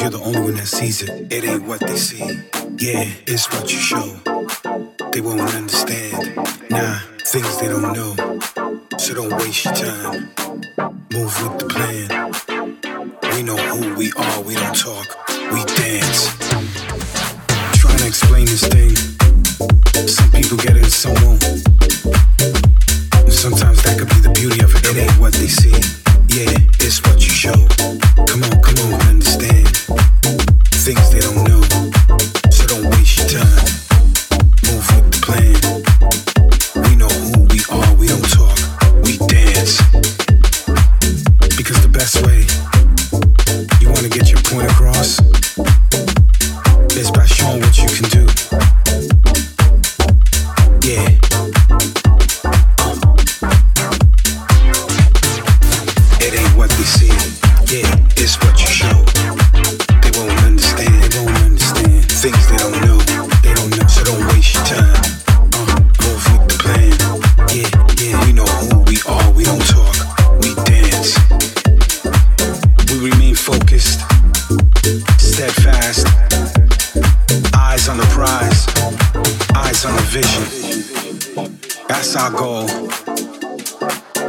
you're the only one that sees it. It ain't what they see. Yeah, it's what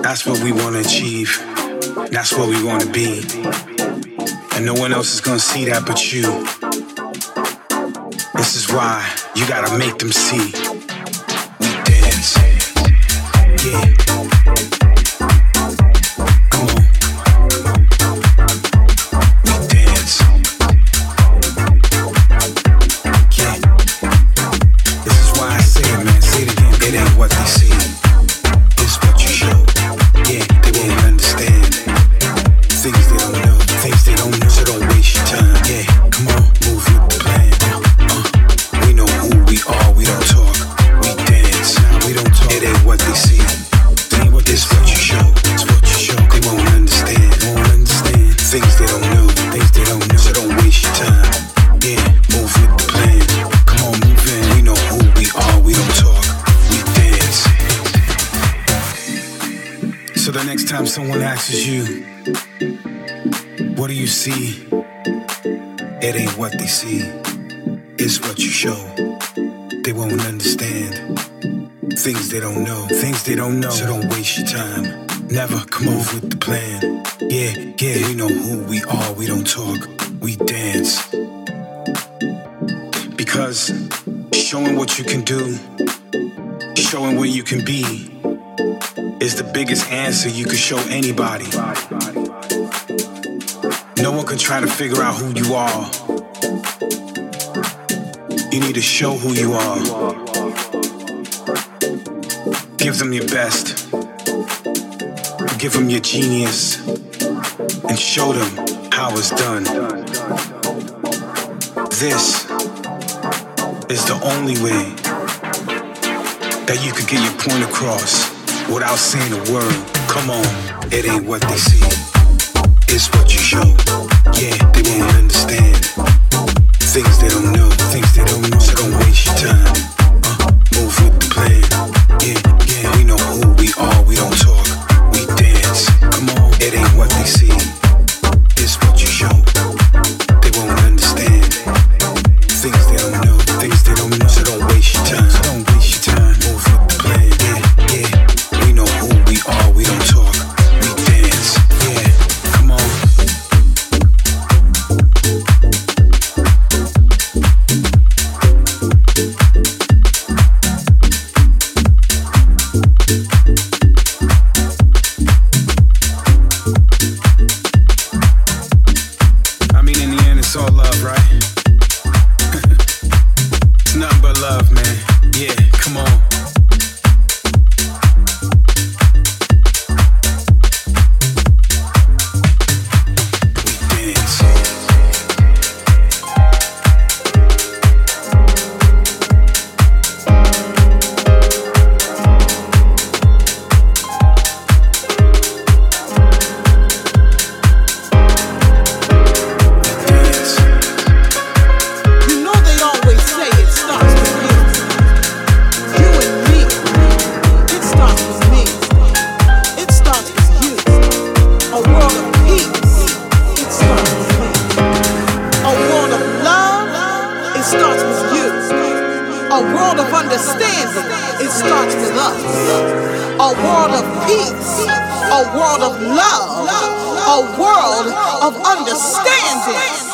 That's what we want to achieve. That's what we want to be. And no one else is going to see that but you. This is why you got to make them see. We dance. Yeah. This is you. What do you see? It ain't what they see, it's what you show. They won't understand things they don't know, things they don't know. So don't waste your time. Never come over with the plan. Yeah, yeah, you know who we are. We don't talk, we dance. Because showing what you can do So you could show anybody. No one could try to figure out who you are. You need to show who you are. Give them your best. Give them your genius. And show them how it's done. This is the only way that you could get your point across without saying a word. Come on, it ain't what they see, it's what you show. Yeah, they won't understand things they don't know, things they don't know. So don't waste your time. Love, a world of understanding.